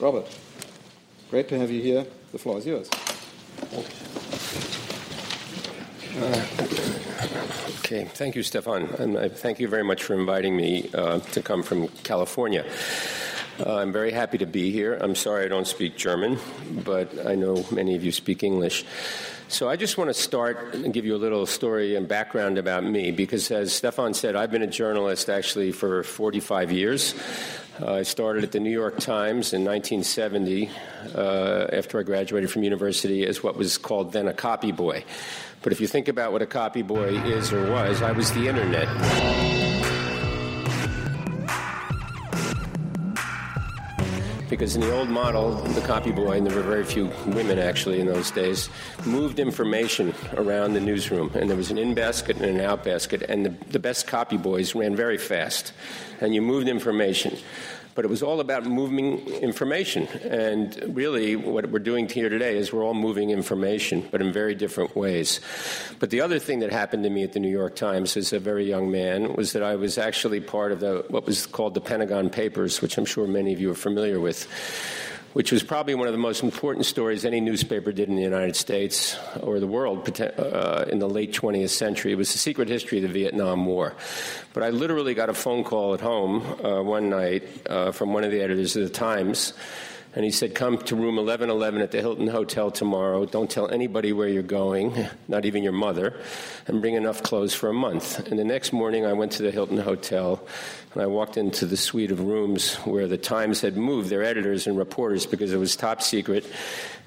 Robert, great to have you here. The floor is yours. Okay, thank you, Stefan. And uh, thank you very much for inviting me uh, to come from California. Uh, I'm very happy to be here. I'm sorry I don't speak German, but I know many of you speak English. So I just want to start and give you a little story and background about me because, as Stefan said, I've been a journalist actually for 45 years. Uh, I started at the New York Times in 1970 uh, after I graduated from university as what was called then a copy boy. But if you think about what a copy boy is or was, I was the internet. Because in the old model, the copy boy, and there were very few women actually in those days, moved information around the newsroom. And there was an in basket and an out basket, and the, the best copy boys ran very fast. And you moved information but it was all about moving information. And really, what we're doing here today is we're all moving information, but in very different ways. But the other thing that happened to me at the New York Times as a very young man was that I was actually part of the, what was called the Pentagon Papers, which I'm sure many of you are familiar with which was probably one of the most important stories any newspaper did in the United States or the world uh, in the late 20th century. It was the secret history of the Vietnam War. But I literally got a phone call at home uh, one night uh, from one of the editors of the Times and he said, Come to room 1111 at the Hilton Hotel tomorrow. Don't tell anybody where you're going, not even your mother, and bring enough clothes for a month. And the next morning, I went to the Hilton Hotel and I walked into the suite of rooms where the Times had moved their editors and reporters because it was top secret.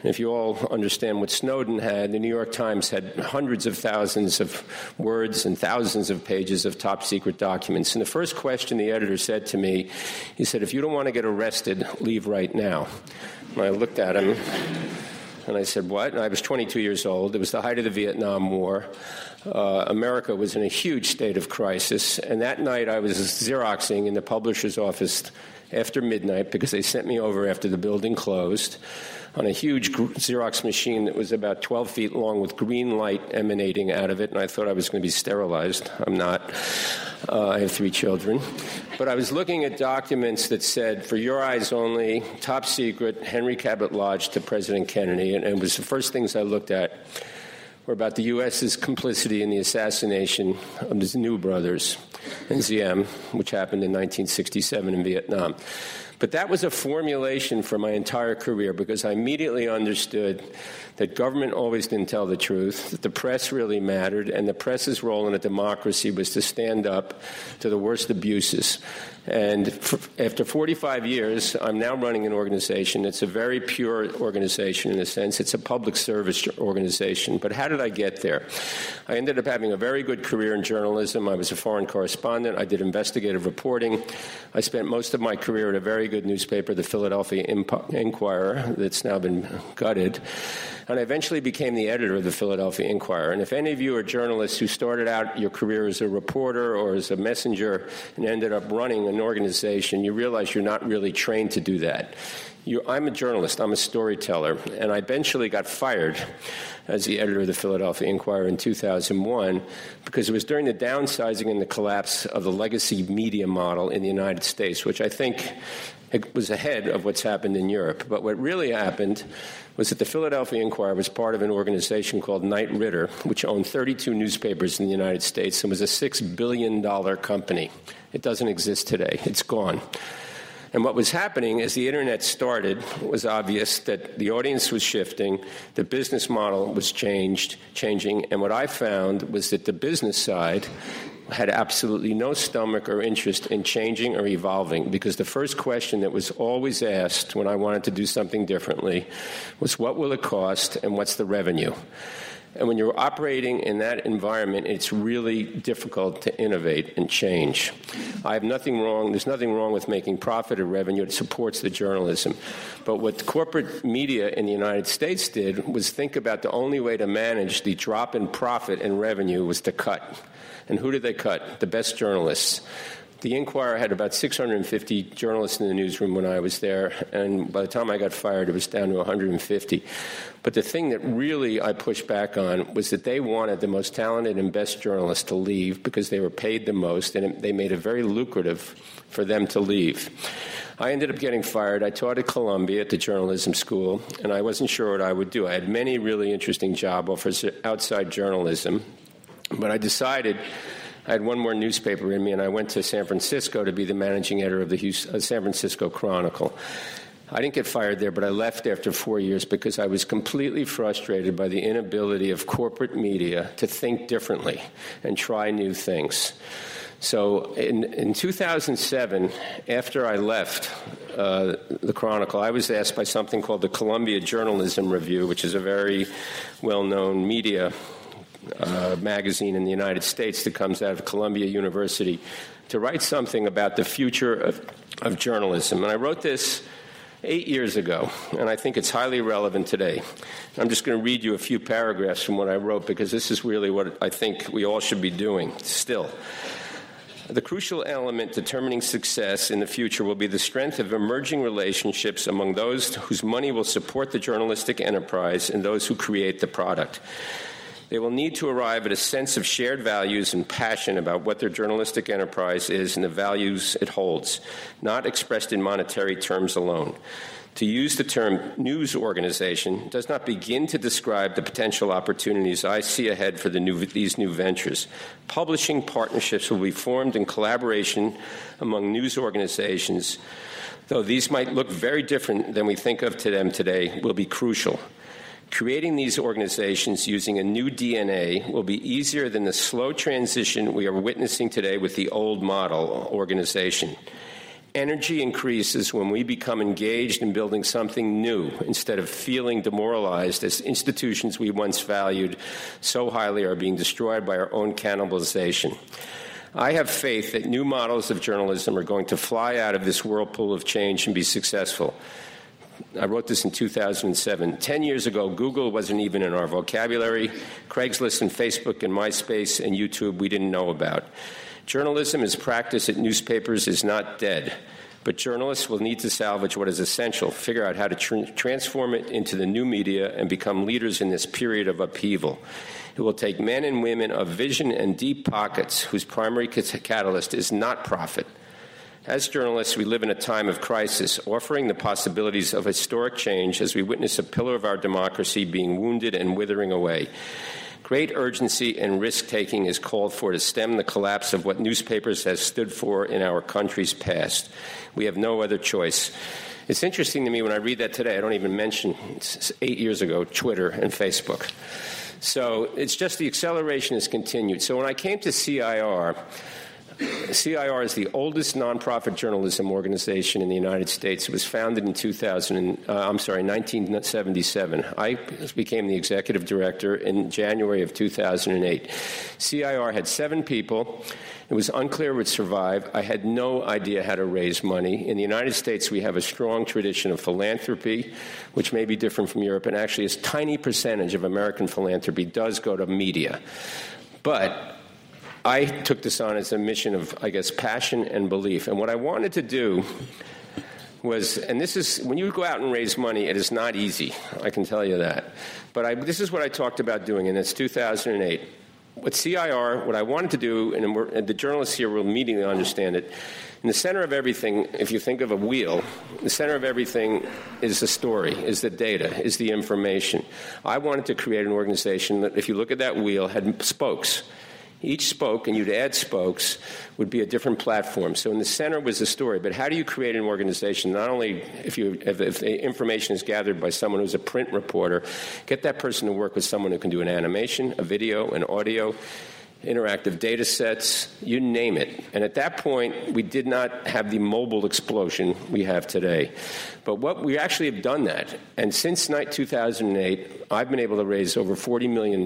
If you all understand what Snowden had, the New York Times had hundreds of thousands of words and thousands of pages of top secret documents. And the first question the editor said to me, he said, If you don't want to get arrested, leave right now. And I looked at him and I said, What? And I was 22 years old. It was the height of the Vietnam War. Uh, America was in a huge state of crisis. And that night I was Xeroxing in the publisher's office after midnight because they sent me over after the building closed on a huge Xerox machine that was about 12 feet long with green light emanating out of it, and I thought I was going to be sterilized. I'm not. Uh, I have three children. But I was looking at documents that said, for your eyes only, top secret, Henry Cabot Lodge to President Kennedy, and, and it was the first things I looked at were about the U.S.'s complicity in the assassination of the Ngo brothers in Diem, which happened in 1967 in Vietnam. But that was a formulation for my entire career because I immediately understood that government always didn't tell the truth, that the press really mattered, and the press's role in a democracy was to stand up to the worst abuses. And for, after 45 years, I'm now running an organization. It's a very pure organization in a sense. It's a public service organization. But how did I get there? I ended up having a very good career in journalism. I was a foreign correspondent. I did investigative reporting. I spent most of my career at a very good newspaper, the Philadelphia Inquirer, that's now been gutted and I eventually became the editor of the Philadelphia Inquirer. And if any of you are journalists who started out your career as a reporter or as a messenger and ended up running an organization, you realize you're not really trained to do that. You, I'm a journalist, I'm a storyteller, and I eventually got fired as the editor of the Philadelphia Inquirer in 2001 because it was during the downsizing and the collapse of the legacy media model in the United States, which I think was ahead of what's happened in Europe. But what really happened was that the Philadelphia Inquirer was part of an organization called Knight Ridder, which owned 32 newspapers in the United States and was a $6 billion company. It doesn't exist today, it's gone. And what was happening as the internet started it was obvious that the audience was shifting, the business model was changed, changing, and what I found was that the business side had absolutely no stomach or interest in changing or evolving because the first question that was always asked when I wanted to do something differently was what will it cost and what's the revenue? And when you're operating in that environment, it's really difficult to innovate and change. I have nothing wrong, there's nothing wrong with making profit or revenue. It supports the journalism. But what corporate media in the United States did was think about the only way to manage the drop in profit and revenue was to cut. And who did they cut? The best journalists. The Inquirer had about 650 journalists in the newsroom when I was there, and by the time I got fired, it was down to 150. But the thing that really I pushed back on was that they wanted the most talented and best journalists to leave because they were paid the most, and they made it very lucrative for them to leave. I ended up getting fired. I taught at Columbia at the journalism school, and I wasn't sure what I would do. I had many really interesting job offers outside journalism, but I decided I had one more newspaper in me, and I went to San Francisco to be the managing editor of the Houston, uh, San Francisco Chronicle. I didn't get fired there, but I left after four years because I was completely frustrated by the inability of corporate media to think differently and try new things. So in, in 2007, after I left uh, the Chronicle, I was asked by something called the Columbia Journalism Review, which is a very well known media uh, magazine in the United States that comes out of Columbia University to write something about the future of, of journalism. And I wrote this eight years ago, and I think it's highly relevant today. I'm just going to read you a few paragraphs from what I wrote because this is really what I think we all should be doing still. The crucial element determining success in the future will be the strength of emerging relationships among those whose money will support the journalistic enterprise and those who create the product. They will need to arrive at a sense of shared values and passion about what their journalistic enterprise is and the values it holds, not expressed in monetary terms alone. To use the term news organization does not begin to describe the potential opportunities I see ahead for the new, these new ventures. Publishing partnerships will be formed in collaboration among news organizations, though these might look very different than we think of to them today, will be crucial. Creating these organizations using a new DNA will be easier than the slow transition we are witnessing today with the old model organization. Energy increases when we become engaged in building something new instead of feeling demoralized as institutions we once valued so highly are being destroyed by our own cannibalization. I have faith that new models of journalism are going to fly out of this whirlpool of change and be successful. I wrote this in 2007. Ten years ago, Google wasn't even in our vocabulary. Craigslist and Facebook and MySpace and YouTube we didn't know about. Journalism as practice at newspapers is not dead, but journalists will need to salvage what is essential, figure out how to tr- transform it into the new media, and become leaders in this period of upheaval. It will take men and women of vision and deep pockets whose primary catalyst is not profit as journalists, we live in a time of crisis, offering the possibilities of historic change as we witness a pillar of our democracy being wounded and withering away. Great urgency and risk taking is called for to stem the collapse of what newspapers have stood for in our country's past. We have no other choice. It's interesting to me when I read that today, I don't even mention eight years ago Twitter and Facebook. So it's just the acceleration has continued. So when I came to CIR, CIR is the oldest nonprofit journalism organization in the United States. It was founded in 2000. Uh, I'm sorry, 1977. I became the executive director in January of 2008. CIR had seven people. It was unclear would survive. I had no idea how to raise money. In the United States, we have a strong tradition of philanthropy, which may be different from Europe, and actually, a tiny percentage of American philanthropy does go to media. But I took this on as a mission of, I guess, passion and belief. And what I wanted to do was, and this is, when you go out and raise money, it is not easy. I can tell you that. But I, this is what I talked about doing, and it's 2008. What CIR, what I wanted to do, and, and the journalists here will immediately understand it, in the center of everything, if you think of a wheel, the center of everything is the story, is the data, is the information. I wanted to create an organization that, if you look at that wheel, had spokes each spoke, and you'd add spokes, would be a different platform. So in the center was the story. But how do you create an organization? Not only if, you, if, if the information is gathered by someone who's a print reporter, get that person to work with someone who can do an animation, a video, an audio interactive data sets, you name it. And at that point, we did not have the mobile explosion we have today. But what we actually have done that. And since 2008, I've been able to raise over $40 million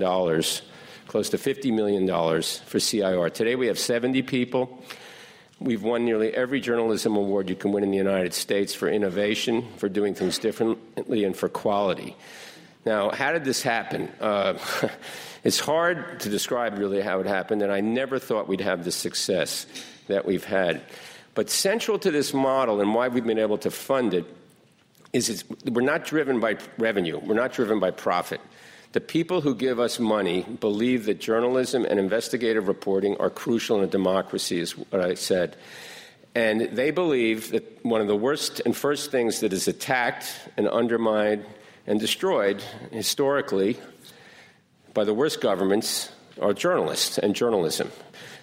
close to $50 million for CIR. Today we have 70 people. We've won nearly every journalism award you can win in the United States for innovation, for doing things differently, and for quality. Now, how did this happen? Uh, it's hard to describe really how it happened, and I never thought we'd have the success that we've had. But central to this model and why we've been able to fund it is we're not driven by revenue, we're not driven by profit. The people who give us money believe that journalism and investigative reporting are crucial in a democracy, is what I said. And they believe that one of the worst and first things that is attacked and undermined and destroyed historically by the worst governments are journalists and journalism.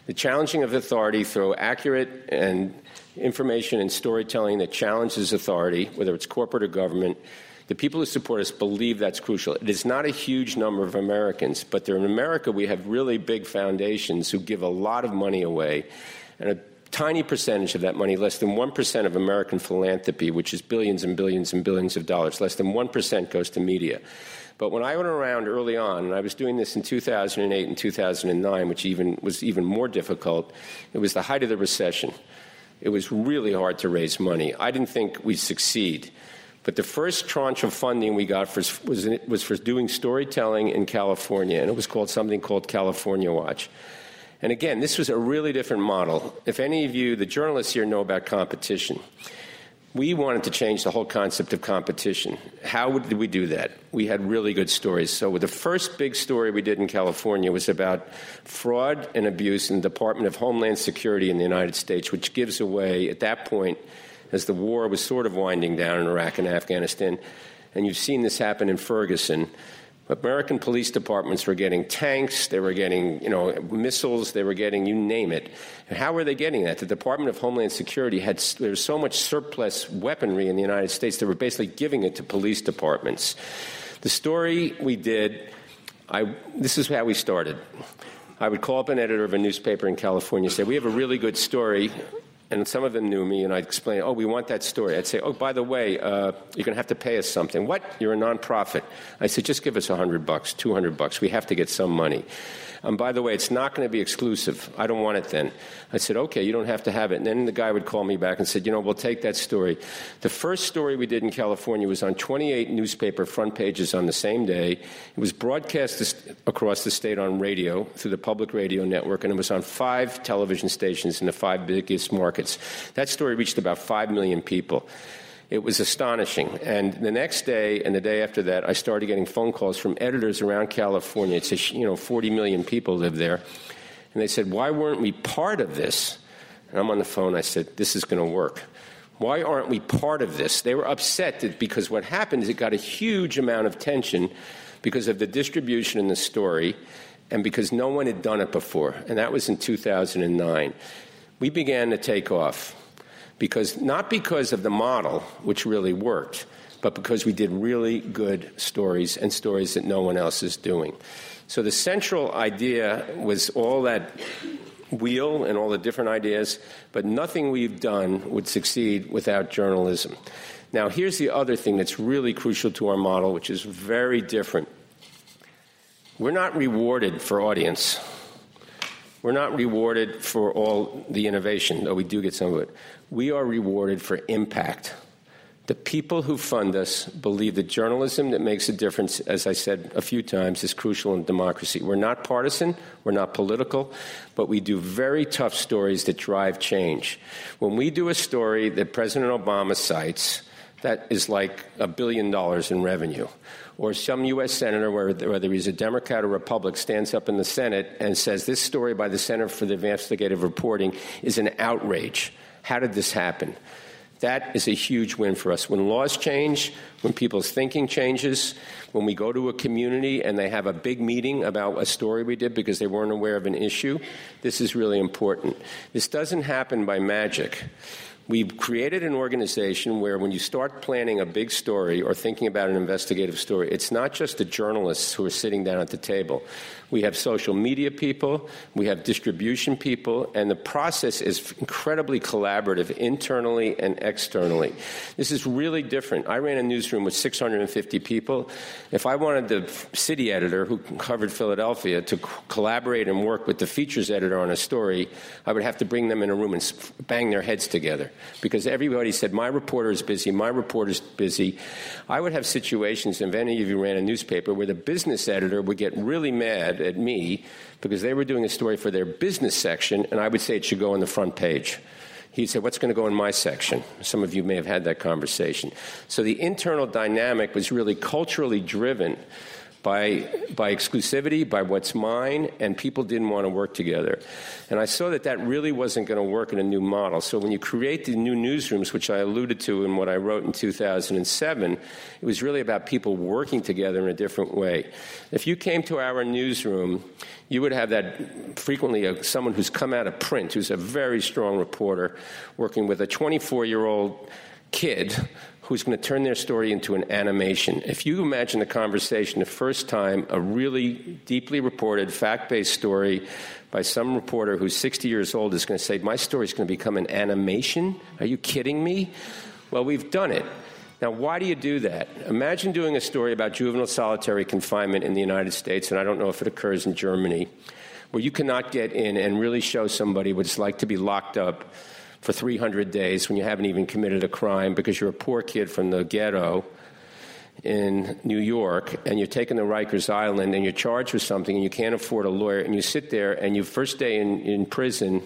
The challenging of authority through accurate and information and storytelling that challenges authority, whether it's corporate or government, the people who support us believe that's crucial. It is not a huge number of Americans, but in America we have really big foundations who give a lot of money away, and a tiny percentage of that money, less than 1% of American philanthropy, which is billions and billions and billions of dollars, less than 1% goes to media. But when I went around early on, and I was doing this in 2008 and 2009, which even was even more difficult, it was the height of the recession. It was really hard to raise money. I didn't think we'd succeed. But the first tranche of funding we got for, was, was for doing storytelling in California, and it was called something called California Watch. And again, this was a really different model. If any of you, the journalists here, know about competition, we wanted to change the whole concept of competition. How did we do that? We had really good stories. So, the first big story we did in California was about fraud and abuse in the Department of Homeland Security in the United States, which gives away, at that point, as the war was sort of winding down in Iraq and Afghanistan. And you've seen this happen in Ferguson. American police departments were getting tanks, they were getting, you know, missiles, they were getting you name it. And how were they getting that? The Department of Homeland Security had there was so much surplus weaponry in the United States they were basically giving it to police departments. The story we did, I, this is how we started. I would call up an editor of a newspaper in California, and say, "We have a really good story and some of them knew me, and I'd explain, oh, we want that story. I'd say, oh, by the way, uh, you're going to have to pay us something. What? You're a nonprofit. I said, just give us a hundred bucks, two hundred bucks. We have to get some money. And by the way, it's not going to be exclusive. I don't want it then. I said, okay, you don't have to have it. And then the guy would call me back and said, you know, we'll take that story. The first story we did in California was on 28 newspaper front pages on the same day. It was broadcast across the state on radio through the public radio network, and it was on five television stations in the five biggest markets. That story reached about 5 million people. It was astonishing. And the next day and the day after that, I started getting phone calls from editors around California. It's a, you know, 40 million people live there. And they said, Why weren't we part of this? And I'm on the phone. I said, This is going to work. Why aren't we part of this? They were upset that because what happened is it got a huge amount of tension because of the distribution in the story and because no one had done it before. And that was in 2009. We began to take off because not because of the model, which really worked, but because we did really good stories and stories that no one else is doing. So the central idea was all that wheel and all the different ideas, but nothing we've done would succeed without journalism. Now, here's the other thing that's really crucial to our model, which is very different. We're not rewarded for audience. We're not rewarded for all the innovation, though we do get some of it we are rewarded for impact. The people who fund us believe that journalism that makes a difference, as I said a few times, is crucial in democracy. We're not partisan, we're not political, but we do very tough stories that drive change. When we do a story that President Obama cites, that is like a billion dollars in revenue. Or some U.S. senator, whether he's a Democrat or Republican, stands up in the Senate and says, This story by the Center for the Investigative Reporting is an outrage. How did this happen? That is a huge win for us. When laws change, when people's thinking changes, when we go to a community and they have a big meeting about a story we did because they weren't aware of an issue, this is really important. This doesn't happen by magic. We've created an organization where when you start planning a big story or thinking about an investigative story, it's not just the journalists who are sitting down at the table. We have social media people, we have distribution people, and the process is incredibly collaborative internally and externally. This is really different. I ran a newsroom with 650 people. If I wanted the city editor who covered Philadelphia to collaborate and work with the features editor on a story, I would have to bring them in a room and bang their heads together. Because everybody said, My reporter is busy, my reporter is busy. I would have situations, if any of you ran a newspaper, where the business editor would get really mad at me because they were doing a story for their business section, and I would say it should go on the front page. He'd say, What's going to go in my section? Some of you may have had that conversation. So the internal dynamic was really culturally driven by, by exclusivity, by what's mine, and people didn't want to work together. And I saw that that really wasn't going to work in a new model. So when you create the new newsrooms, which I alluded to in what I wrote in 2007, it was really about people working together in a different way. If you came to our newsroom, you would have that frequently a, someone who's come out of print, who's a very strong reporter, working with a 24 year old kid who's going to turn their story into an animation. If you imagine the conversation the first time, a really deeply reported, fact based story by some reporter who's 60 years old is going to say, My story is going to become an animation? Are you kidding me? Well, we've done it. Now, why do you do that? Imagine doing a story about juvenile solitary confinement in the United States, and I don't know if it occurs in Germany, where you cannot get in and really show somebody what it's like to be locked up for 300 days when you haven't even committed a crime because you're a poor kid from the ghetto in New York and you're taken to Rikers Island and you're charged with something and you can't afford a lawyer and you sit there and you first day in, in prison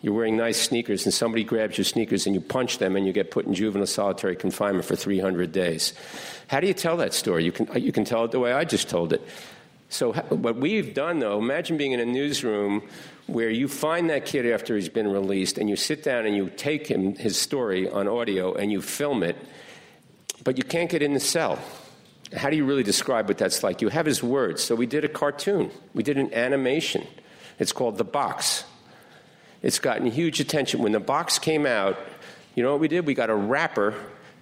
you're wearing nice sneakers and somebody grabs your sneakers and you punch them and you get put in juvenile solitary confinement for 300 days. How do you tell that story? You can, you can tell it the way I just told it. So, what we've done though, imagine being in a newsroom where you find that kid after he's been released and you sit down and you take him his story on audio and you film it, but you can't get in the cell. How do you really describe what that's like? You have his words. So we did a cartoon. We did an animation. It's called The Box. It's gotten huge attention. When The Box came out, you know what we did? We got a rapper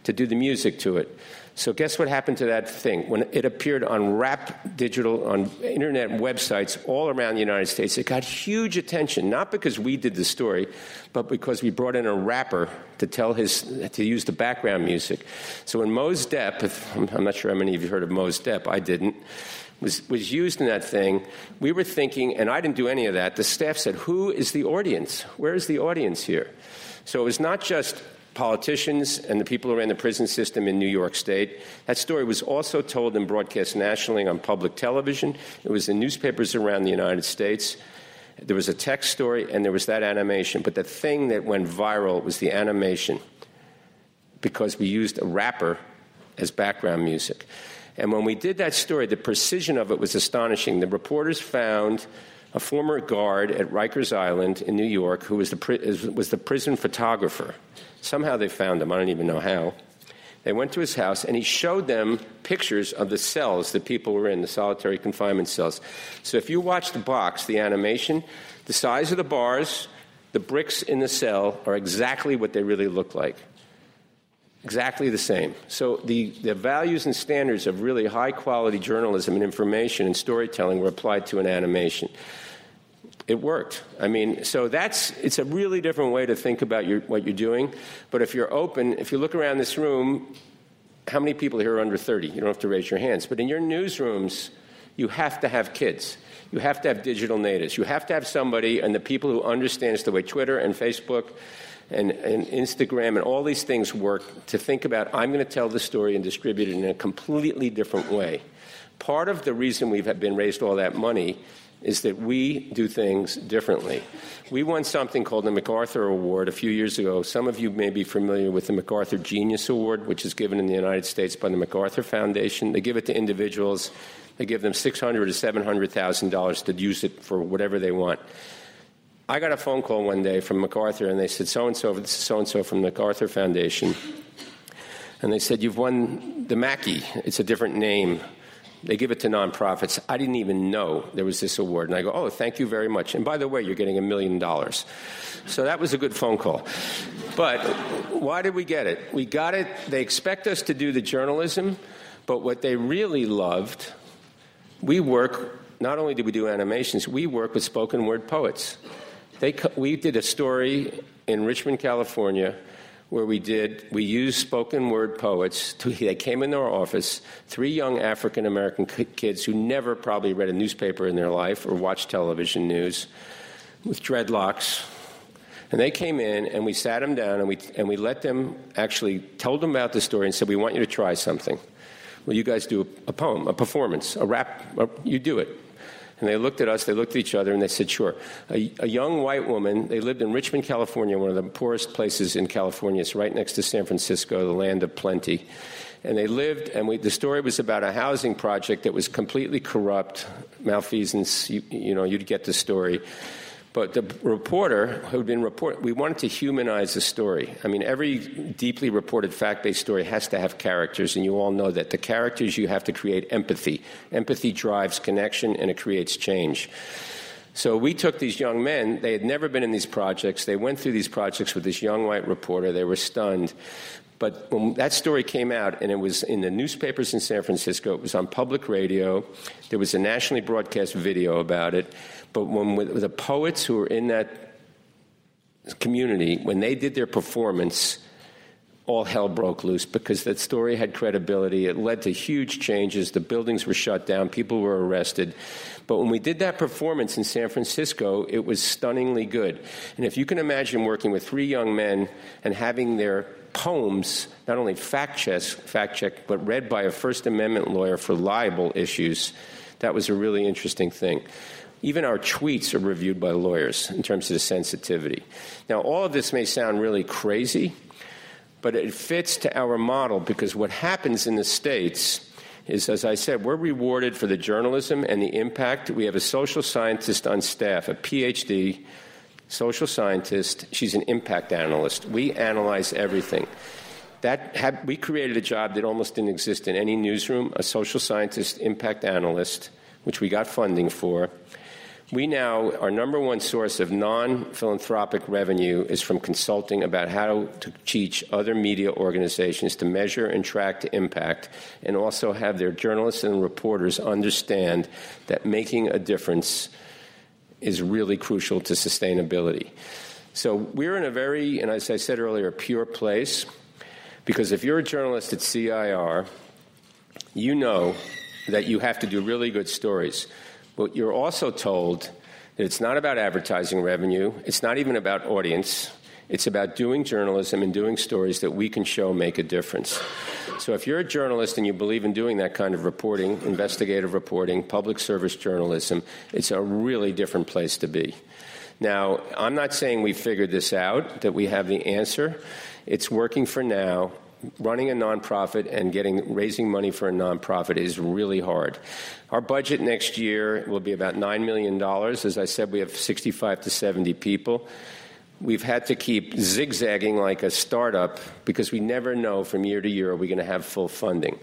to do the music to it. So guess what happened to that thing? When it appeared on rap digital, on internet websites all around the United States, it got huge attention, not because we did the story, but because we brought in a rapper to tell his, to use the background music. So when Mos Def, if, I'm not sure how many of you heard of Mos Def, I didn't, was, was used in that thing, we were thinking, and I didn't do any of that, the staff said, who is the audience? Where is the audience here? So it was not just politicians and the people who ran the prison system in New York State. That story was also told and broadcast nationally on public television. It was in newspapers around the United States. There was a text story and there was that animation. But the thing that went viral was the animation because we used a rapper as background music. And when we did that story, the precision of it was astonishing. The reporters found a former guard at Rikers Island in New York who was the, was the prison photographer. Somehow they found him. I don't even know how. They went to his house and he showed them pictures of the cells that people were in, the solitary confinement cells. So if you watch the box, the animation, the size of the bars, the bricks in the cell are exactly what they really look like. Exactly the same. So the, the values and standards of really high quality journalism and information and storytelling were applied to an animation it worked. I mean, so that's it's a really different way to think about your, what you're doing. But if you're open, if you look around this room, how many people here are under 30? You don't have to raise your hands. But in your newsrooms, you have to have kids. You have to have digital natives. You have to have somebody and the people who understands the way Twitter and Facebook and, and Instagram and all these things work to think about I'm going to tell the story and distribute it in a completely different way. Part of the reason we've been raised all that money is that we do things differently. We won something called the MacArthur Award a few years ago. Some of you may be familiar with the MacArthur Genius Award, which is given in the United States by the MacArthur Foundation. They give it to individuals. They give them six hundred to seven hundred thousand dollars to use it for whatever they want. I got a phone call one day from MacArthur, and they said, "So and so, this is so and so from the MacArthur Foundation." And they said, You've won the Mackey. It's a different name. They give it to nonprofits. I didn't even know there was this award. And I go, oh, thank you very much. And by the way, you're getting a million dollars. So that was a good phone call. But why did we get it? We got it. They expect us to do the journalism, but what they really loved, we work, not only do we do animations, we work with spoken word poets. They, we did a story in Richmond, California where we did, we used spoken word poets. To, they came into our office, three young African American kids who never probably read a newspaper in their life or watched television news, with dreadlocks. And they came in and we sat them down and we, and we let them actually told them about the story and said, We want you to try something. Well, you guys do a, a poem, a performance, a rap, a, you do it. And they looked at us, they looked at each other, and they said, Sure. A, a, young white woman, they lived in Richmond, California, one of the poorest places in California. It's right next to San Francisco, the land of plenty. And they lived, and we, the story was about a housing project that was completely corrupt, malfeasance. You, you know, you'd get the story. But the reporter who'd been report, we wanted to humanize the story. I mean, every deeply reported fact-based story has to have characters, and you all know that the characters you have to create empathy. Empathy drives connection, and it creates change. So we took these young men. They had never been in these projects. They went through these projects with this young white reporter. They were stunned. But when that story came out, and it was in the newspapers in San Francisco, it was on public radio, there was a nationally broadcast video about it. But when the poets who were in that community, when they did their performance, all hell broke loose because that story had credibility. It led to huge changes. The buildings were shut down, people were arrested. But when we did that performance in San Francisco, it was stunningly good. And if you can imagine working with three young men and having their poems not only fact checked, fact checked, but read by a First Amendment lawyer for libel issues, that was a really interesting thing. Even our tweets are reviewed by lawyers in terms of the sensitivity. Now, all of this may sound really crazy, but it fits to our model because what happens in the States is, as I said, we're rewarded for the journalism and the impact. We have a social scientist on staff, a PhD social scientist. She's an impact analyst. We analyze everything. That we created a job that almost didn't exist in any newsroom a social scientist, impact analyst, which we got funding for. We now, our number one source of non philanthropic revenue is from consulting about how to teach other media organizations to measure and track the impact, and also have their journalists and reporters understand that making a difference is really crucial to sustainability. So we're in a very, and as I said earlier, pure place, because if you're a journalist at CIR, you know that you have to do really good stories. But you're also told that it's not about advertising revenue, it's not even about audience. It's about doing journalism and doing stories that we can show make a difference. So, if you're a journalist and you believe in doing that kind of reporting, investigative reporting, public service journalism, it's a really different place to be. Now, I'm not saying we figured this out, that we have the answer. It's working for now, running a nonprofit and getting raising money for a nonprofit is really hard. Our budget next year will be about $9 million. As I said, we have 65 to 70 people. We've had to keep zigzagging like a startup because we never know from year to year are we going to have full funding.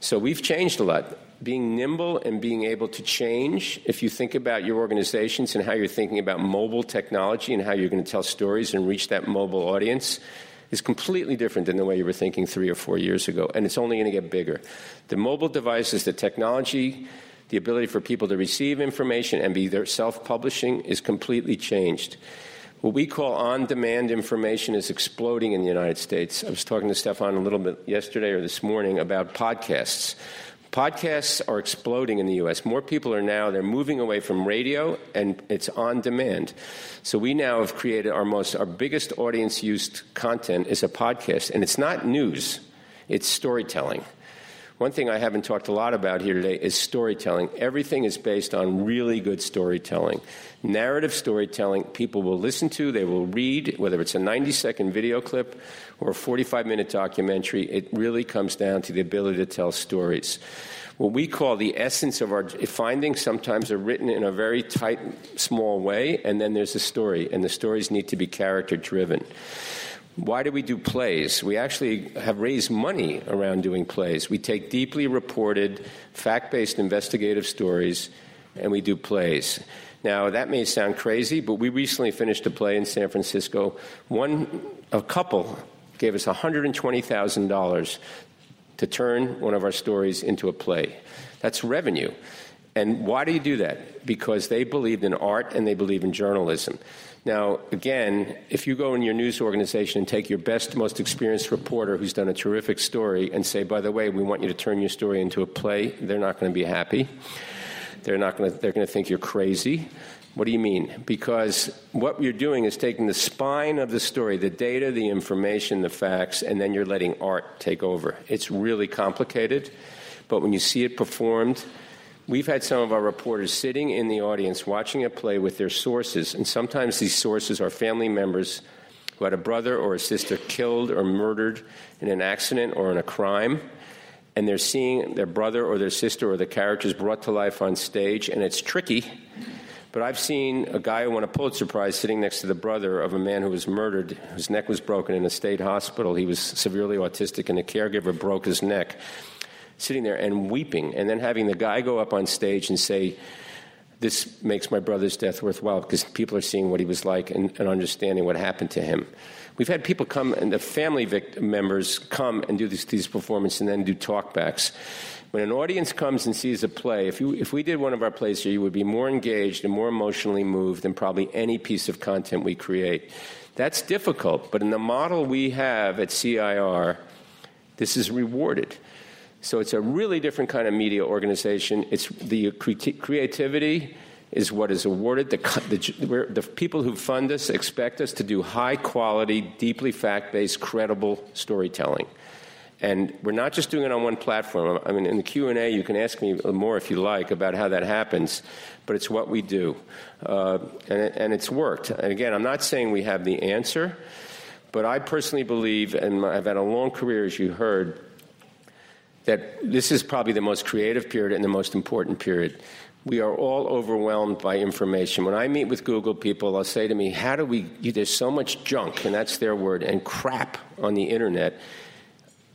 So we've changed a lot. Being nimble and being able to change, if you think about your organizations and how you're thinking about mobile technology and how you're going to tell stories and reach that mobile audience, is completely different than the way you were thinking three or four years ago, and it's only going to get bigger. The mobile devices, the technology, the ability for people to receive information and be their self publishing is completely changed. What we call on demand information is exploding in the United States. I was talking to Stefan a little bit yesterday or this morning about podcasts. Podcasts are exploding in the US. More people are now, they're moving away from radio and it's on demand. So we now have created our most, our biggest audience used content is a podcast. And it's not news, it's storytelling. One thing I haven't talked a lot about here today is storytelling. Everything is based on really good storytelling. Narrative storytelling, people will listen to, they will read, whether it's a 90 second video clip or a 45 minute documentary, it really comes down to the ability to tell stories. What we call the essence of our findings sometimes are written in a very tight, small way, and then there's a story, and the stories need to be character driven. Why do we do plays? We actually have raised money around doing plays. We take deeply reported, fact based investigative stories and we do plays. Now, that may sound crazy, but we recently finished a play in San Francisco. One, a couple gave us $120,000 to turn one of our stories into a play. That's revenue. And why do you do that? Because they believed in art and they believe in journalism. Now, again, if you go in your news organization and take your best, most experienced reporter who's done a terrific story and say, by the way, we want you to turn your story into a play, they're not going to be happy. They're not going to, they're going to think you're crazy. What do you mean? Because what you're doing is taking the spine of the story, the data, the information, the facts, and then you're letting art take over. It's really complicated, but when you see it performed, we've had some of our reporters sitting in the audience watching a play with their sources, and sometimes these sources are family members who had a brother or a sister killed or murdered in an accident or in a crime and they're seeing their brother or their sister or the characters brought to life on stage, and it's tricky but I've seen a guy who won a Pulitzer Prize sitting next to the brother of a man who was murdered, whose neck was broken in a state hospital. He was severely autistic, and the caregiver broke his neck, sitting there and weeping, and then having the guy go up on stage and say, this makes my brother's death worthwhile because people are seeing what he was like and, and, understanding what happened to him. We've had people come and the family members come and do these, these performances and then do talkbacks. When an audience comes and sees a play, if, you, if we did one of our plays here, you would be more engaged and more emotionally moved than probably any piece of content we create. That's difficult, but in the model we have at CIR, this is rewarded. So it's a really different kind of media organization. It's the creativity is what is awarded. The, the, the, people who fund us expect us to do high quality, deeply fact based, credible storytelling. And we're not just doing it on one platform. I mean, in the Q&A, you can ask me more if you like about how that happens, but it's what we do. Uh, and, and it's worked. And again, I'm not saying we have the answer, but I personally believe, and I've had a long career, as you heard, that this is probably the most creative period and the most important period. We are all overwhelmed by information. When I meet with Google people, they'll say to me, How do we, there's so much junk, and that's their word, and crap on the internet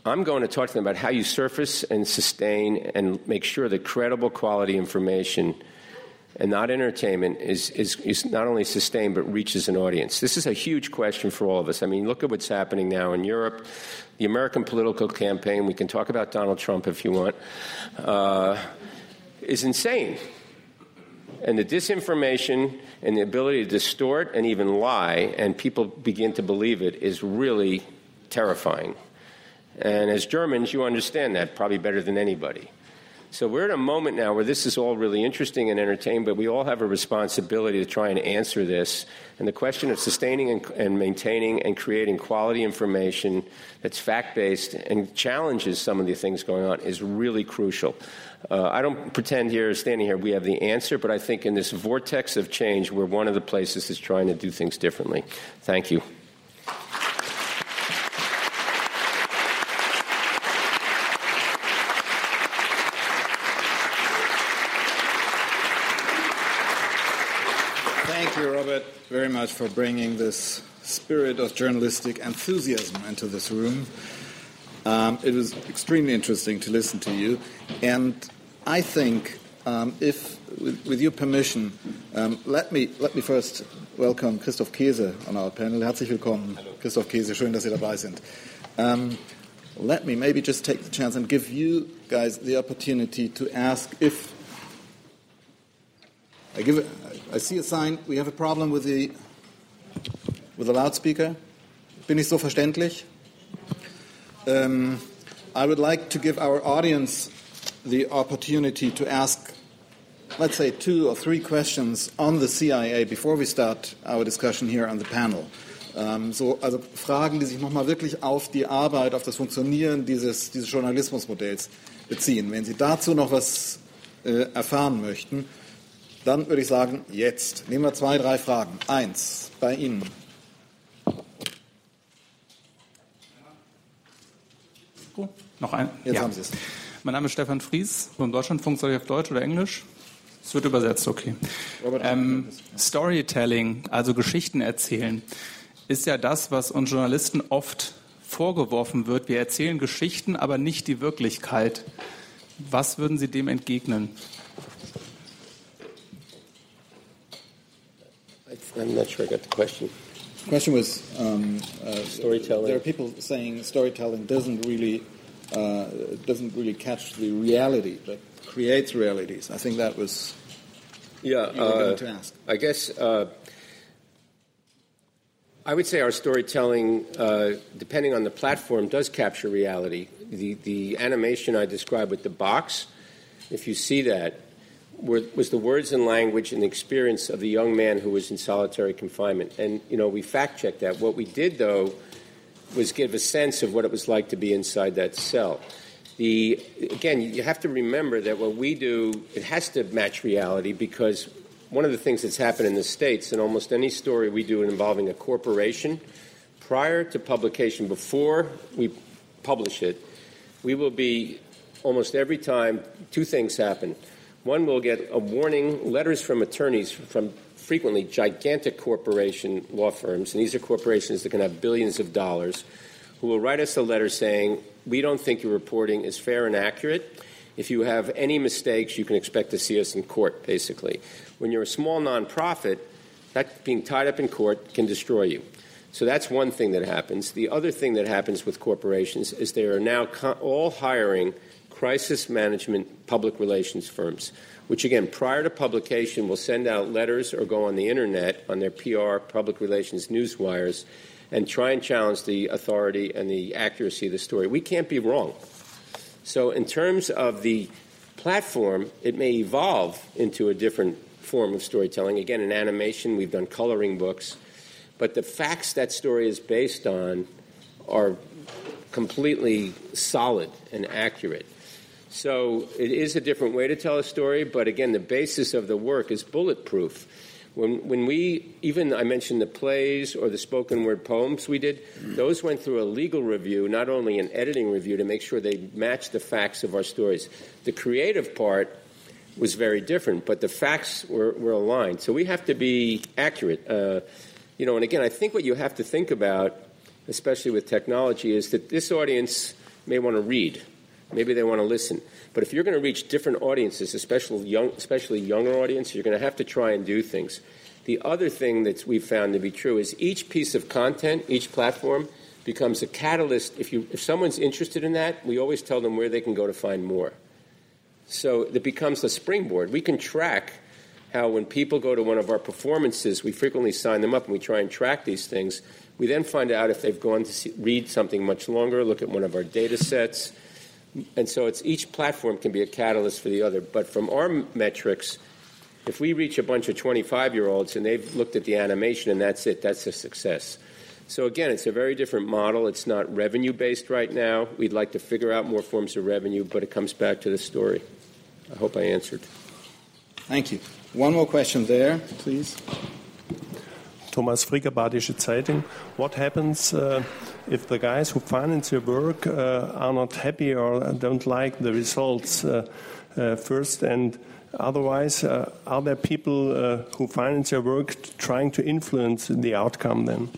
I'm going to talk to them about how you surface and sustain and make sure that credible quality information and not entertainment is, is, is not only sustained but reaches an audience. This is a huge question for all of us. I mean, look at what's happening now in Europe. The American political campaign, we can talk about Donald Trump if you want, uh, is insane. And the disinformation and the ability to distort and even lie, and people begin to believe it, is really terrifying. And as Germans, you understand that probably better than anybody. So we're at a moment now where this is all really interesting and entertaining, but we all have a responsibility to try and answer this. And the question of sustaining and, and maintaining and creating quality information that's fact based and challenges some of the things going on is really crucial. Uh, I don't pretend here, standing here, we have the answer, but I think in this vortex of change, we're one of the places that's trying to do things differently. Thank you. very much for bringing this spirit of journalistic enthusiasm into this room. Um, it was extremely interesting to listen to you, and I think, um, if with, with, your permission, um, let me let me first welcome Christoph Keese on our panel. Herzlich willkommen, Christoph Keese. Schön, dass Sie dabei sind. Um, let me maybe just take the chance and give you guys the opportunity to ask if I give I see a sign. We have a problem with the with the loudspeaker. Bin ich so verständlich? Um, I would like to give our audience the opportunity to ask, let's say, two or three questions on the CIA before we start our discussion here on the panel. Um, so, also Fragen, die sich nochmal wirklich auf die Arbeit, auf das Funktionieren dieses, dieses Journalismusmodells beziehen. Wenn Sie dazu noch was äh, erfahren möchten, dann würde ich sagen, jetzt. Nehmen wir zwei, drei Fragen. Eins, bei Ihnen. Oh, noch ein? Jetzt ja. haben Sie es. Mein Name ist Stefan Fries. Vom Deutschlandfunk soll ich auf Deutsch oder Englisch? Es wird übersetzt, okay. Ähm, Storytelling, also Geschichten erzählen, ist ja das, was uns Journalisten oft vorgeworfen wird. Wir erzählen Geschichten, aber nicht die Wirklichkeit. Was würden Sie dem entgegnen? I'm not sure I got the question. The question was um, uh, storytelling. There are people saying storytelling doesn't really uh, doesn't really catch the reality, but creates realities. I think that was yeah. Uh, to ask. I guess uh, I would say our storytelling, uh, depending on the platform, does capture reality. The the animation I described with the box, if you see that, were, was the words and language and experience of the young man who was in solitary confinement. And, you know, we fact checked that. What we did, though, was give a sense of what it was like to be inside that cell. The, again, you have to remember that what we do, it has to match reality because one of the things that's happened in the States, in almost any story we do involving a corporation, prior to publication, before we publish it, we will be almost every time two things happen. One will get a warning, letters from attorneys from frequently gigantic corporation law firms, and these are corporations that can have billions of dollars, who will write us a letter saying, We don't think your reporting is fair and accurate. If you have any mistakes, you can expect to see us in court, basically. When you're a small nonprofit, that being tied up in court can destroy you. So that's one thing that happens. The other thing that happens with corporations is they are now all hiring crisis management public relations firms, which again, prior to publication, will send out letters or go on the internet on their PR, public relations news wires, and try and challenge the authority and the accuracy of the story. We can't be wrong. So, in terms of the platform, it may evolve into a different form of storytelling. Again, in animation, we've done coloring books, but the facts that story is based on are completely solid and accurate. So it is a different way to tell a story, but again, the basis of the work is bulletproof. When, when we, even I mentioned the plays or the spoken word poems we did, those went through a legal review, not only an editing review, to make sure they matched the facts of our stories. The creative part was very different, but the facts were, were aligned. So we have to be accurate. Uh, you know, and again, I think what you have to think about, especially with technology, is that this audience may want to read Maybe they want to listen. But if you're going to reach different audiences, especially young, especially younger audience, you're going to have to try and do things. The other thing that we've found to be true is each piece of content, each platform, becomes a catalyst. If, you, if someone's interested in that, we always tell them where they can go to find more. So it becomes a springboard. We can track how when people go to one of our performances, we frequently sign them up and we try and track these things. We then find out if they've gone to see, read something much longer, look at one of our data sets and so it's each platform can be a catalyst for the other. But from our metrics, if we reach a bunch of 25 year olds and they've looked at the animation and that's it, that's a success. So again, it's a very different model. It's not revenue based right now. We'd like to figure out more forms of revenue, but it comes back to the story. I hope I answered. Thank you. One more question there, please. Thomas Fricker, Badische Zeitung. What happens uh, if the guys who finance your work uh, are not happy or don't like the results uh, uh first? And otherwise, uh, are there people who finance your work trying to influence the outcome then?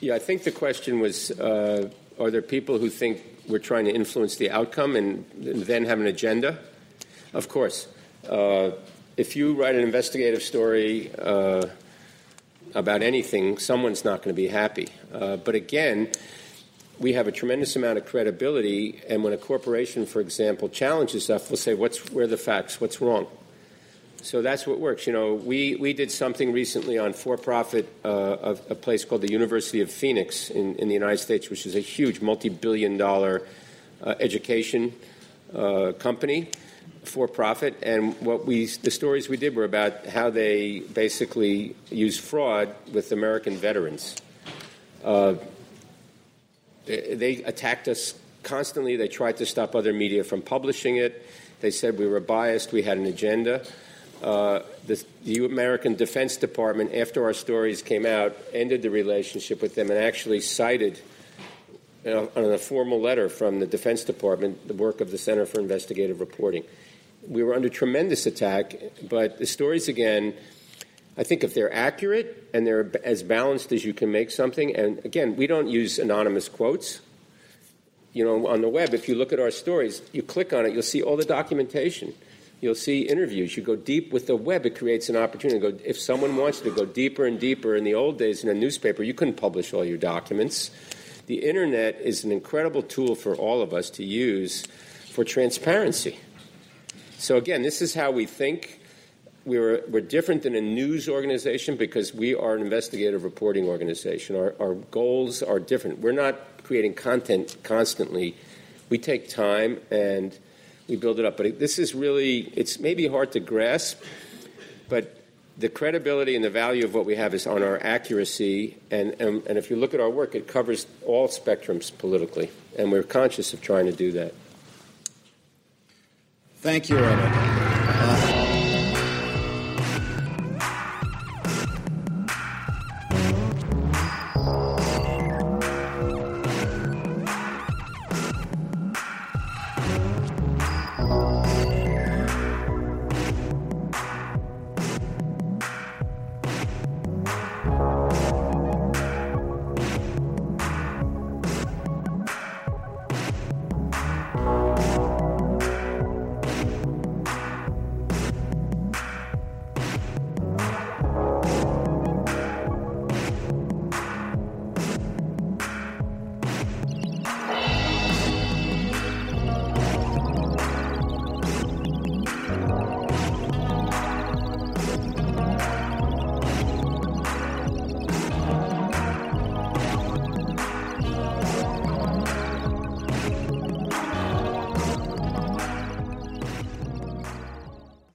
Yeah, I think the question was are there people who think we're trying to influence the outcome and then have an agenda? Of course. if you write an investigative story, about anything, someone's not going to be happy. Uh, but again, we have a tremendous amount of credibility, and when a corporation, for example, challenges us, we'll say, "What's where are the facts? What's wrong?" So that's what works. You know, we, we did something recently on for-profit uh, of a place called the University of Phoenix in, in the United States, which is a huge multi-billion-dollar uh, education uh, company for profit, and what we the stories we did were about how they basically use fraud with American veterans. Uh, they, attacked us constantly. They tried to stop other media from publishing it. They said we were biased. We had an agenda. Uh, the, the, American Defense Department, after our stories came out, ended the relationship with them and actually cited, you know, on a formal letter from the Defense Department, the work of the Center for Investigative Reporting we were under tremendous attack. But the stories, again, I think if they're accurate and they're as balanced as you can make something, and again, we don't use anonymous quotes. You know, on the web, if you look at our stories, you click on it, you'll see all the documentation. You'll see interviews. You go deep with the web, it creates an opportunity. Go, if someone wants to go deeper and deeper, in the old days in a newspaper, you couldn't publish all your documents. The internet is an incredible tool for all of us to use for transparency. So, again, this is how we think. We're, we're different than a news organization because we are an investigative reporting organization. Our, our goals are different. We're not creating content constantly. We take time and we build it up. But this is really, it's maybe hard to grasp, but the credibility and the value of what we have is on our accuracy. And, and, and if you look at our work, it covers all spectrums politically. And we're conscious of trying to do that. Thank you, Robert.